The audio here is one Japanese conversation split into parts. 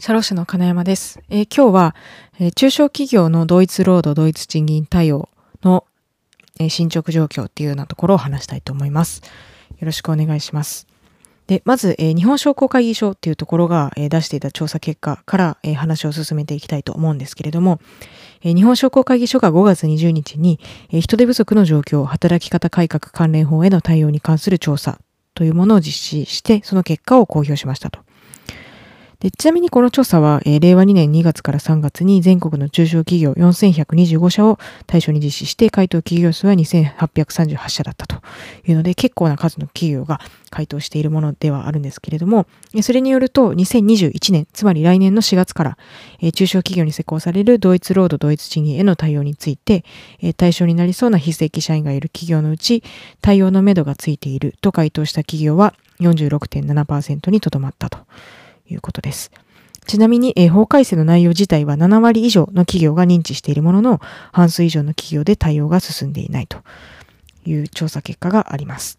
社労士の金山です。えー、今日は、えー、中小企業の同一労働同一賃金対応の、えー、進捗状況っていうようなところを話したいと思います。よろしくお願いします。で、まず、え日本商工会議所っていうところが、え出していた調査結果から、え話を進めていきたいと思うんですけれども、え日本商工会議所が5月20日に、え人手不足の状況、働き方改革関連法への対応に関する調査というものを実施して、その結果を公表しましたと。でちなみにこの調査は、えー、令和2年2月から3月に全国の中小企業4125社を対象に実施して回答企業数は2838社だったというので結構な数の企業が回答しているものではあるんですけれどもそれによると2021年つまり来年の4月から、えー、中小企業に施行される同一労働同一賃金への対応について、えー、対象になりそうな非正規社員がいる企業のうち対応のめどがついていると回答した企業は46.7%にとどまったと。いうことです。ちなみに、え、法改正の内容自体は7割以上の企業が認知しているものの、半数以上の企業で対応が進んでいないという調査結果があります。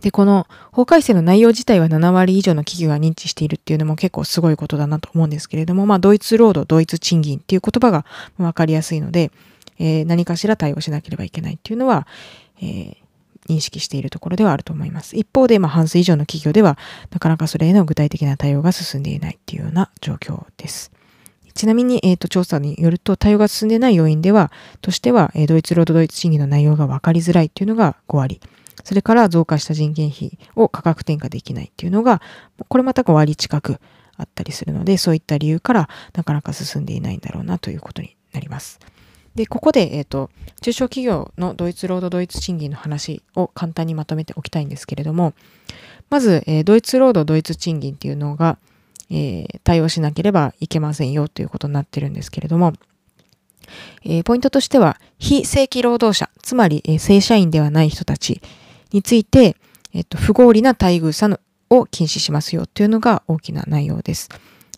で、この法改正の内容自体は7割以上の企業が認知しているっていうのも結構すごいことだなと思うんですけれども、まあ、同一労働、同一賃金っていう言葉がわかりやすいので、えー、何かしら対応しなければいけないっていうのは、えー、認識しているところではあると思います。一方で、まあ、半数以上の企業では、なかなかそれへの具体的な対応が進んでいないっていうような状況です。ちなみに、えっ、ー、と、調査によると、対応が進んでない要因では、としては、えー、ドイツ労働ドイツ審議の内容が分かりづらいっていうのが5割。それから増加した人件費を価格転嫁できないっていうのが、これまた5割近くあったりするので、そういった理由からなかなか進んでいないんだろうなということになります。で、ここで、えっ、ー、と、中小企業のドイツ労働ドイツ賃金の話を簡単にまとめておきたいんですけれども、まず、えー、ドイツ労働ドイツ賃金っていうのが、えー、対応しなければいけませんよということになってるんですけれども、えー、ポイントとしては、非正規労働者、つまり、えー、正社員ではない人たちについて、えっ、と、不合理な待遇差を禁止しますよというのが大きな内容です。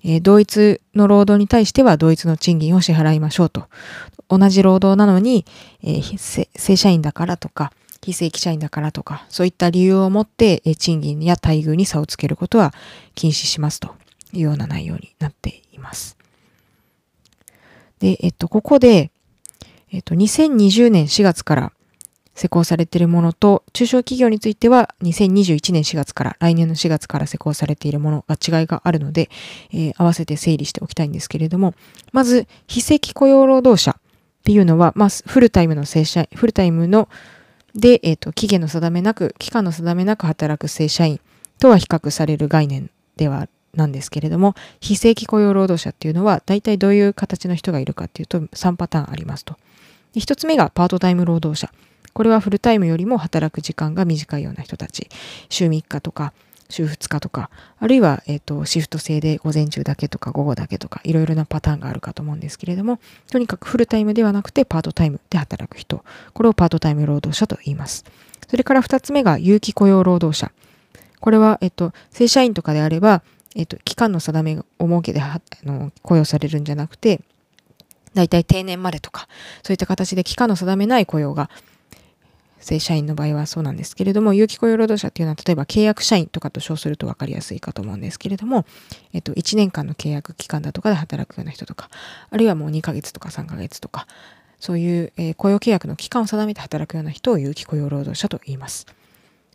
え、同一の労働に対しては同一の賃金を支払いましょうと。同じ労働なのに、えー、正社員だからとか、非正規社員だからとか、そういった理由をもって、え、賃金や待遇に差をつけることは禁止しますというような内容になっています。で、えっと、ここで、えっと、2020年4月から施行されているものと、中小企業については2021年4月から、来年の4月から施行されているものが違いがあるので、えー、合わせて整理しておきたいんですけれども、まず、非正規雇用労働者っていうのは、まあ、フルタイムの正社員、フルタイムので、えっ、ー、と、期限の定めなく、期間の定めなく働く正社員とは比較される概念ではなんですけれども、非正規雇用労働者っていうのは、大体どういう形の人がいるかっていうと、3パターンありますと。1つ目がパートタイム労働者。これはフルタイムよりも働く時間が短いような人たち。週3日とか、週2日とか、あるいは、えっ、ー、と、シフト制で午前中だけとか午後だけとか、いろいろなパターンがあるかと思うんですけれども、とにかくフルタイムではなくてパートタイムで働く人。これをパートタイム労働者と言います。それから2つ目が有期雇用労働者。これは、えっ、ー、と、正社員とかであれば、えっ、ー、と、期間の定めを設けてあの雇用されるんじゃなくて、大体定年までとか、そういった形で期間の定めない雇用が正社員の場合はそうなんですけれども、有期雇用労働者っていうのは、例えば契約社員とかと称すると分かりやすいかと思うんですけれども、えっと、1年間の契約期間だとかで働くような人とか、あるいはもう2ヶ月とか3ヶ月とか、そういう、えー、雇用契約の期間を定めて働くような人を有期雇用労働者と言います。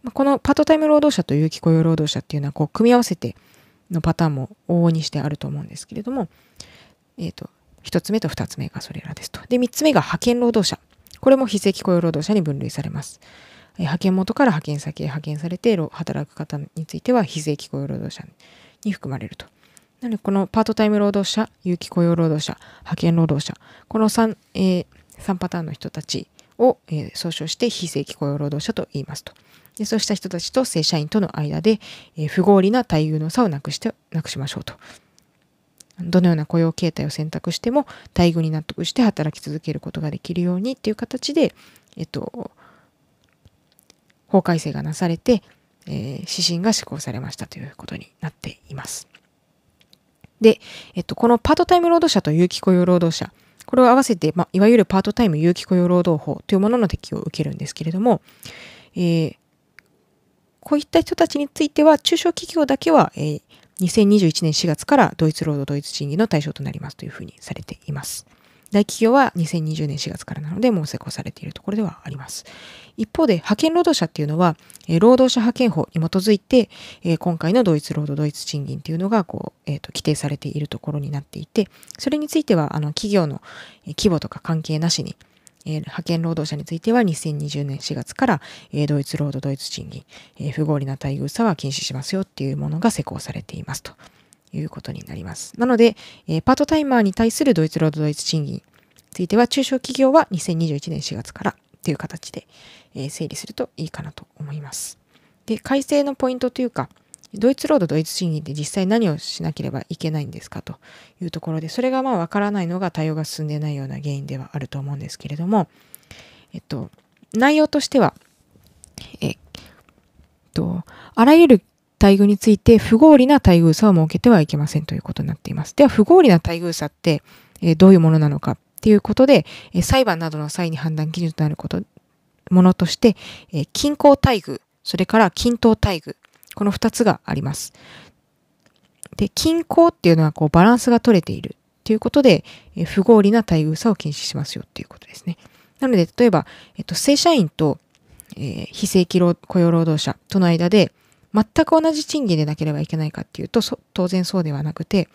まあ、このパートタイム労働者と有期雇用労働者っていうのは、こう、組み合わせてのパターンも往々にしてあると思うんですけれども、えっ、と、1つ目と2つ目がそれらですと。で、3つ目が派遣労働者。これも非正規雇用労働者に分類されます。派遣元から派遣先へ派遣されて働く方については非正規雇用労働者に含まれると。なので、このパートタイム労働者、有期雇用労働者、派遣労働者、この3、えー、3パターンの人たちを、えー、総称して非正規雇用労働者と言いますと。でそうした人たちと正社員との間で、えー、不合理な待遇の差をなくして、なくしましょうと。どのような雇用形態を選択しても待遇に納得して働き続けることができるようにっていう形で、えっと、法改正がなされて、えー、指針が施行されましたということになっています。で、えっと、このパートタイム労働者と有期雇用労働者、これを合わせて、まあ、いわゆるパートタイム有期雇用労働法というものの適用を受けるんですけれども、えー、こういった人たちについては、中小企業だけは、えー、2021年4月からドイツ労働同一賃金の対象となりますというふうにされています。大企業は2020年4月からなのでもう施行されているところではあります。一方で派遣労働者っていうのは、労働者派遣法に基づいて、今回のドイツ労働同一賃金っていうのがこう、えーと、規定されているところになっていて、それについてはあの企業の規模とか関係なしに、えー、派遣労働者については2020年4月から、えー、ドイツ労働同一賃金、えー、不合理な待遇差は禁止しますよっていうものが施行されていますということになります。なので、え、パートタイマーに対するドイツ労働同一賃金については中小企業は2021年4月からという形で、え、整理するといいかなと思います。で、改正のポイントというか、ドイツ労働ドドイツ賃金って実際何をしなければいけないんですかというところで、それがまあわからないのが対応が進んでないような原因ではあると思うんですけれども、えっと、内容としては、えっと、あらゆる待遇について不合理な待遇差を設けてはいけませんということになっています。では、不合理な待遇差って、え、どういうものなのかっていうことで、え、裁判などの際に判断基準となること、ものとして、え、均衡待遇、それから均等待遇、この二つがあります。で、均衡っていうのはこうバランスが取れているということで、え不合理な待遇差を禁止しますよっていうことですね。なので、例えば、えっと、正社員と、えー、非正規雇用労働者との間で、全く同じ賃金でなければいけないかっていうと、当然そうではなくて、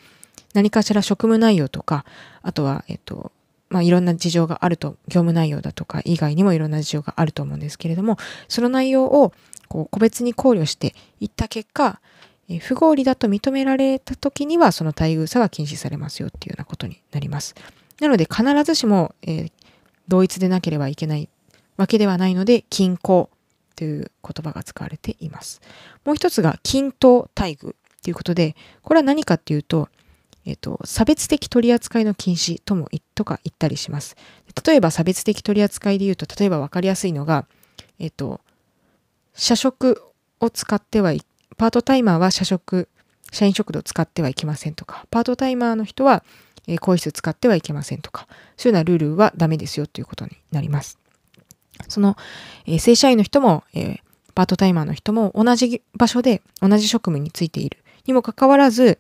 何かしら職務内容とか、あとは、えっと、まあ、いろんな事情があると、業務内容だとか以外にもいろんな事情があると思うんですけれども、その内容をこう個別に考慮していった結果、え不合理だと認められた時にはその待遇差は禁止されますよっていうようなことになります。なので必ずしも、えー、同一でなければいけないわけではないので、均衡という言葉が使われています。もう一つが均等待遇ということで、これは何かっていうと、えっ、と、差別的取扱いの禁止とも、とか言ったりします。例えば差別的取扱いで言うと、例えば分かりやすいのが、えっ、と、社食を使ってはい、パートタイマーは社食、社員食堂使ってはいけませんとか、パートタイマーの人は、え、更衣室使ってはいけませんとか、そういうようなルールはダメですよということになります。その、え、正社員の人も、え、パートタイマーの人も同じ場所で同じ職務についているにもかかわらず、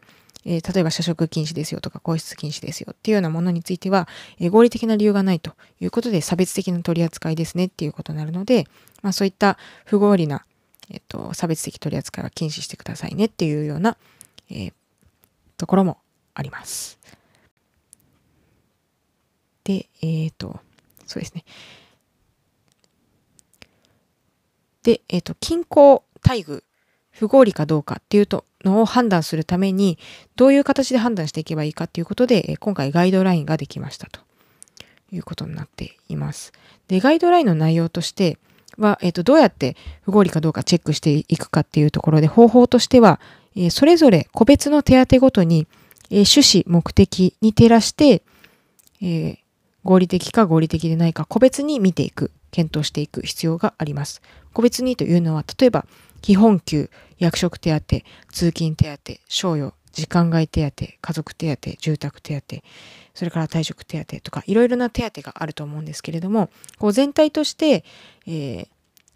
えー、例えば社食禁止ですよとか、皇室禁止ですよっていうようなものについては、えー、合理的な理由がないということで差別的な取り扱いですねっていうことになるので、まあ、そういった不合理な、えっと、差別的取り扱いは禁止してくださいねっていうような、え、ところもあります。で、えっ、と、そうですね。で、えっ、と、均衡待遇、不合理かどうかっていうとのを判断するために、どういう形で判断していけばいいかっていうことで、今回ガイドラインができましたということになっています。で、ガイドラインの内容として、は、えっ、ー、と、どうやって不合理かどうかチェックしていくかっていうところで、方法としては、え、それぞれ個別の手当ごとに、え、趣旨、目的に照らして、えー、合理的か合理的でないか個別に見ていく、検討していく必要があります。個別にというのは、例えば、基本給、役職手当、通勤手当、賞与、時間外手当、家族手当、住宅手当、それから退職手当とか、いろいろな手当があると思うんですけれども、こう全体として、えー、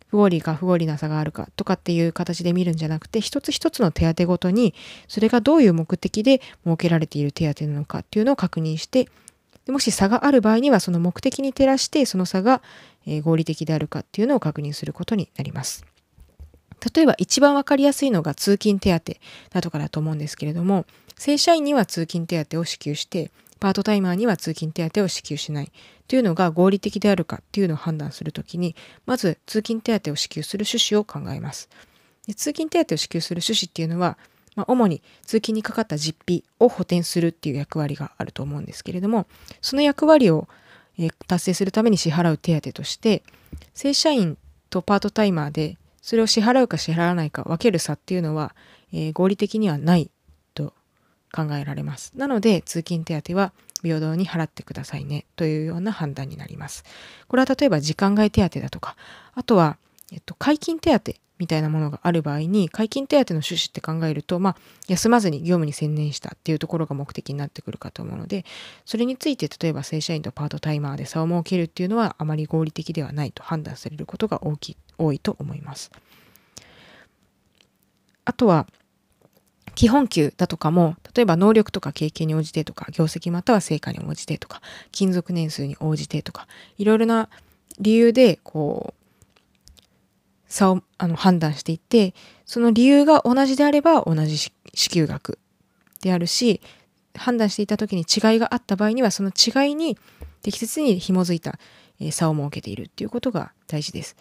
不合理か不合理な差があるかとかっていう形で見るんじゃなくて、一つ一つの手当ごとに、それがどういう目的で設けられている手当なのかっていうのを確認して、もし差がある場合には、その目的に照らして、その差が合理的であるかっていうのを確認することになります。例えば一番わかりやすいのが通勤手当だとかだと思うんですけれども、正社員には通勤手当を支給して、パートタイマーには通勤手当を支給しないというのが合理的であるかっていうのを判断するときに、まず通勤手当を支給する趣旨を考えます。で通勤手当を支給する趣旨っていうのは、まあ、主に通勤にかかった実費を補填するっていう役割があると思うんですけれども、その役割を、え達成するために支払う手当として、正社員とパートタイマーでそれを支払うか支払わないか分ける差っていうのは、えー、合理的にはないと考えられます。なので、通勤手当は平等に払ってくださいねというような判断になります。これは例えば時間外手当だとか、あとは、えっと、解禁手当みたいなものがある場合に、解禁手当の趣旨って考えると、まあ、休まずに業務に専念したっていうところが目的になってくるかと思うので、それについて例えば正社員とパートタイマーで差を設けるっていうのはあまり合理的ではないと判断されることが大きい多いと思います。あとは、基本給だとかも、例えば能力とか経験に応じてとか、業績または成果に応じてとか、勤続年数に応じてとか、いろいろな理由で、こう、差をあの判断していて、その理由が同じであれば同じ支給額であるし、判断していた時に違いがあった場合には、その違いに適切に紐づいた差を設けているっていうことが大事です。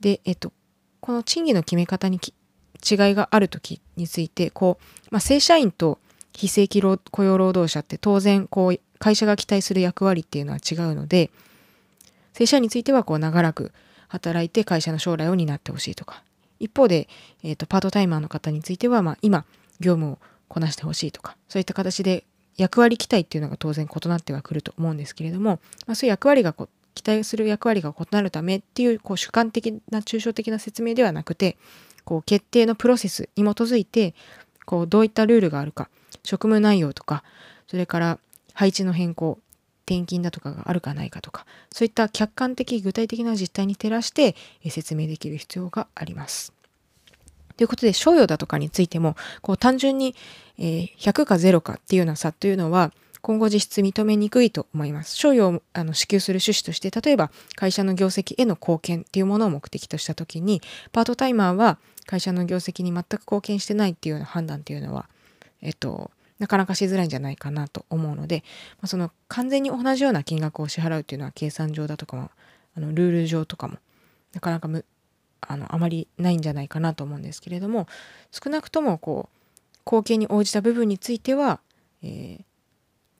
で、えっと、この賃金の決め方に違いがある時についてこう、まあ、正社員と非正規雇用労働者って当然こう会社が期待する役割っていうのは違うので正社員についてはこう長らく働いて会社の将来を担ってほしいとか。一方で、えーと、パートタイマーの方については、まあ、今業務をこなしてほしいとか。そういった形で役割期待っていうのが当然異なってはくると思うんですけれども、まあ、そういう役割がこ期待する役割が異なるためっていうこう主観的な抽象的な説明ではなくてこう決定のプロセスに基づいてこうどういったルールがあるか職務内容とかそれから配置の変更転勤だとかがあるかないかとかそういった客観的具体的な実態に照らして説明できる必要があります。ということで、賞与だとかについても、こう単純に、100か0かっていうような差というのは、今後実質認めにくいと思います。賞与をあの支給する趣旨として、例えば会社の業績への貢献っていうものを目的としたときに、パートタイマーは会社の業績に全く貢献してないっていうような判断っていうのは、えっと、なかなかしづらいんじゃないかなと思うので、まあ、その完全に同じような金額を支払うっていうのは計算上だとかも、あのルール上とかも、なかなかむあのあまりないんじゃないかなと思うんですけれども、少なくともこう、貢献に応じた部分については、えー、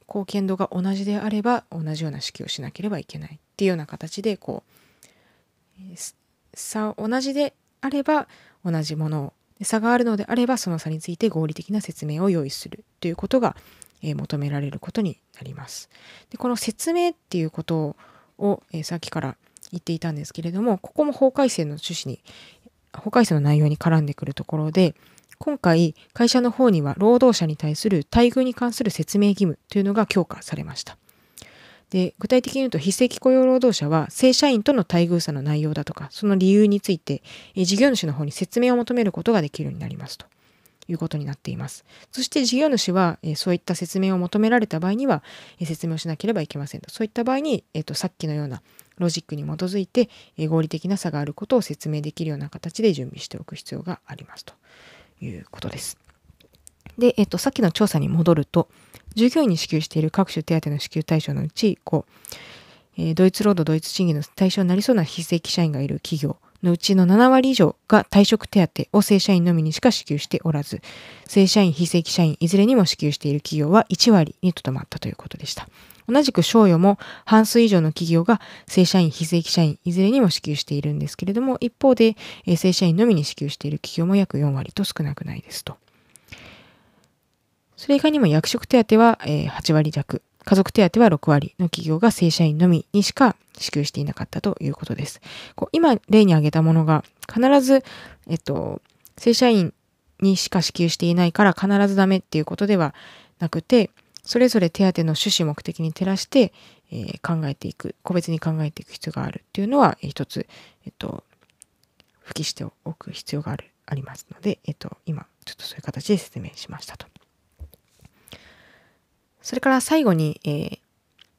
貢献度が同じであれば同じような式をしなければいけないっていうような形でこう差同じであれば同じものを差があるのであればその差について合理的な説明を用意するということが、求められることになります。でこの説明っていうことを、さっきから言っていたんですけれどもここも法改正の趣旨に法改正の内容に絡んでくるところで今回会社の方には労働者に対する待遇に関する説明義務というのが強化されました。で具体的に言うと非正規雇用労働者は正社員との待遇差の内容だとかその理由について事業主の方に説明を求めることができるようになりますということになっています。そして事業主はそういった説明を求められた場合には説明をしなければいけませんとそういった場合に、えっと、さっきのようなロジックに基づいて合理的な差があることを説明できるような形で準備しておく必要がありますと。いうことです。で、えっと、さっきの調査に戻ると、従業員に支給している各種手当の支給対象のうち、こう、えー、ドイツ労働、ドイツ賃金の対象になりそうな非正規社員がいる企業のうちの7割以上が退職手当を正社員のみにしか支給しておらず、正社員、非正規社員いずれにも支給している企業は1割にとどまったということでした。同じく賞与も半数以上の企業が正社員、非正規社員、いずれにも支給しているんですけれども、一方で、正社員のみに支給している企業も約4割と少なくないですと。それ以外にも役職手当は、え8割弱、家族手当は6割の企業が正社員のみにしか支給していなかったということです。こう今例に挙げたものが必ず、えっと、正社員にしか支給していないから必ずダメっていうことではなくて、それぞれ手当の趣旨目的に照らして、えー、考えていく個別に考えていく必要があるっていうのは、え、一つ、えっと、付記しておく必要があるありますので、えっと、今ちょっとそういう形で説明しましたと。それから最後に、えー、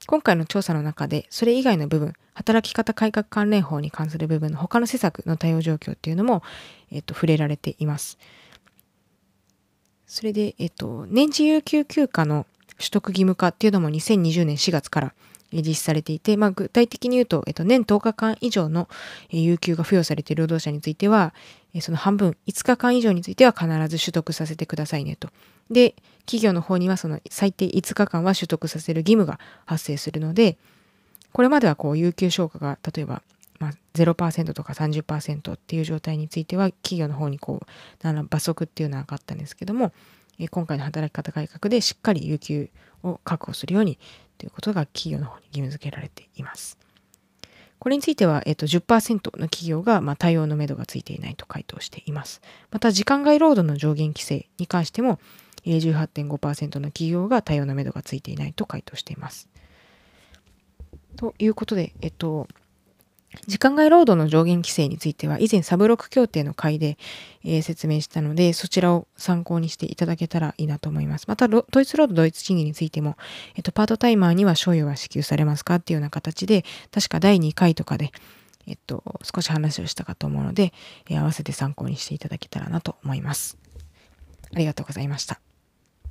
今回の調査の中でそれ以外の部分働き方改革関連法に関する部分の他の施策の対応状況っていうのも、えっと、触れられています。それで、えっと、年次有給休暇の取得義務化っていうのも2020年4月から実施されていて、まあ、具体的に言うと、えっと、年10日間以上の有給が付与されている労働者については、その半分、5日間以上については必ず取得させてくださいねと。で、企業の方にはその最低5日間は取得させる義務が発生するので、これまではこう有給消化が例えば、まあ、0%とか30%っていう状態については企業の方にこう罰則っていうのはなかったんですけども今回の働き方改革でしっかり有給を確保するようにということが企業の方に義務付けられています。これについては、えっと、10%の企業が、まあ、対応のめどがついていないと回答しています。また、時間外労働の上限規制に関しても、18.5%の企業が対応のめどがついていないと回答しています。ということで、えっと、時間外労働の上限規制については以前サブロック協定の会で、えー、説明したのでそちらを参考にしていただけたらいいなと思います。またドイツ労働同一賃金についても、えっと、パートタイマーには賞与は支給されますかっていうような形で確か第2回とかで、えっと、少し話をしたかと思うので、えー、合わせて参考にしていただけたらなと思います。ありがとうございました。